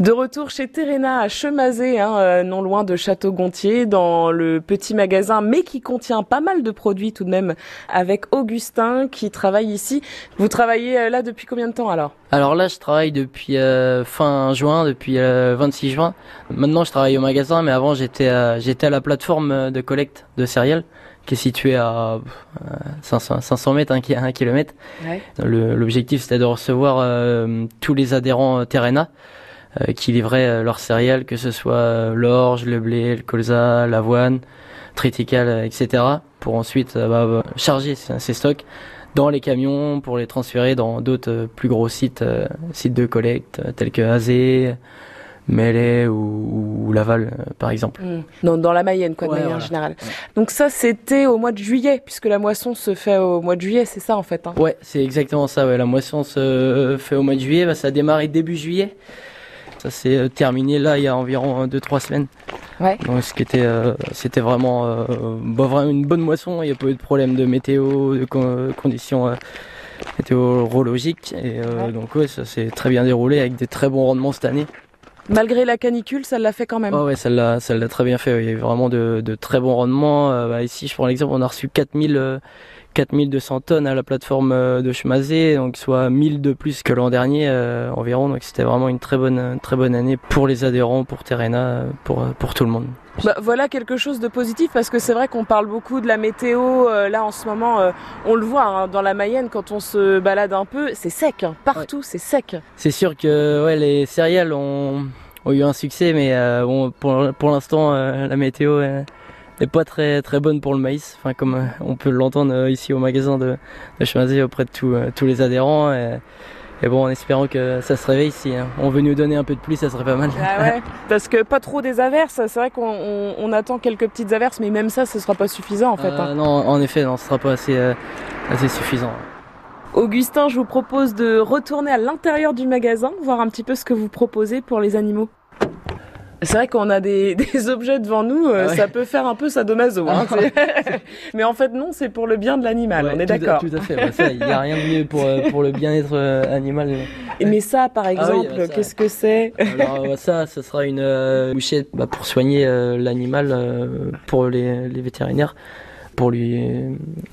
De retour chez Terena à Chemazé, hein, euh, non loin de Château-Gontier, dans le petit magasin, mais qui contient pas mal de produits tout de même, avec Augustin qui travaille ici. Vous travaillez euh, là depuis combien de temps alors? Alors là, je travaille depuis euh, fin juin, depuis 26 juin. Maintenant, je travaille au magasin, mais avant, j'étais j'étais à la plateforme de collecte de céréales qui est située à 500, 500 mètres, 1 km. Ouais. L'objectif, c'était de recevoir tous les adhérents Terena. Euh, qui livraient euh, leurs céréales, que ce soit euh, l'orge, le blé, le colza, l'avoine, triticale, etc. pour ensuite bah, charger ces stocks dans les camions pour les transférer dans d'autres plus gros sites, sites de collecte tels que Azé, Mêlée ou, Laval par exemple. Mmh. Dans, dans, la Mayenne quoi de manière générale. Donc ça c'était au mois de juillet puisque la moisson se fait au mois de juillet, c'est ça en fait. Hein? Ouais, c'est exactement ça. Ouais. La moisson se fait au mois de juillet, bah, ça a démarré début juillet. Ça s'est euh, terminé là il y a environ 2-3 semaines. Ouais. Donc ce qui était, euh, c'était vraiment, euh, bah, vraiment une bonne moisson. Il n'y a pas eu de problème de météo, de conditions météorologiques. Et donc ouais, ça s'est très bien déroulé avec des très bons rendements cette année. Malgré la canicule, ça l'a fait quand même. Oh ça l'a, très bien fait. Il y a eu vraiment de, très bons rendements. bah, ici, je prends l'exemple, on a reçu 4000 4200 tonnes à la plateforme euh, de Chemazé, donc soit 1000 de plus que l'an dernier euh, environ. Donc c'était vraiment une très bonne, très bonne année pour les adhérents, pour Terena, pour, pour tout le monde. Bah, voilà quelque chose de positif parce que c'est vrai qu'on parle beaucoup de la météo. Euh, là en ce moment, on le voit hein, dans la Mayenne quand on se balade un peu, c'est sec. Hein. partout, c'est sec. C'est sûr que ouais, les céréales ont, ont eu un succès, mais bon, pour, pour l'instant, la météo n'est pas très très bonne pour le maïs. Enfin, comme euh, on peut l'entendre euh, ici au magasin de, de auprès de euh, tous les adhérents. Et, bon, en espérant que ça se réveille, si hein. on veut nous donner un peu de pluie, ça serait pas mal. Ah ouais, parce que pas trop des averses, c'est vrai qu'on attend quelques petites averses, mais même ça, ce sera pas suffisant en fait. Hein. Non, en effet, non, ce sera pas assez, assez suffisant. Augustin, je vous propose de retourner à l'intérieur du magasin, voir un petit peu ce que vous proposez pour les animaux. C'est vrai qu'on a des, des, objets devant nous, euh, ah ça peut faire un peu sadomaso. Hein, Mais en fait, non, c'est pour le bien de l'animal, on est d'accord. Tout à fait, il n'y a rien de mieux pour, euh, pour le bien-être euh, animal. Mais ça, par ah exemple, qu'est-ce que c'est? Alors ça, ce sera une bouchette bah, pour soigner l'animal pour les, les vétérinaires pour lui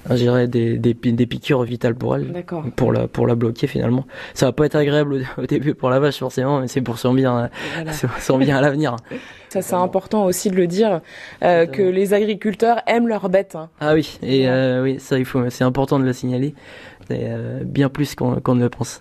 ingérer des, des, des piqûres vitales pour elle, pour la, pour la bloquer finalement. Ça va pas être agréable au, début pour la vache forcément, mais c'est pour son bien, son bien à l'avenir. Ça c'est important aussi de le dire euh, que les agriculteurs aiment leurs bêtes. Hein. Ah oui, et euh, oui, ça il faut, c'est important de le signaler, euh, bien plus qu'on ne le pense.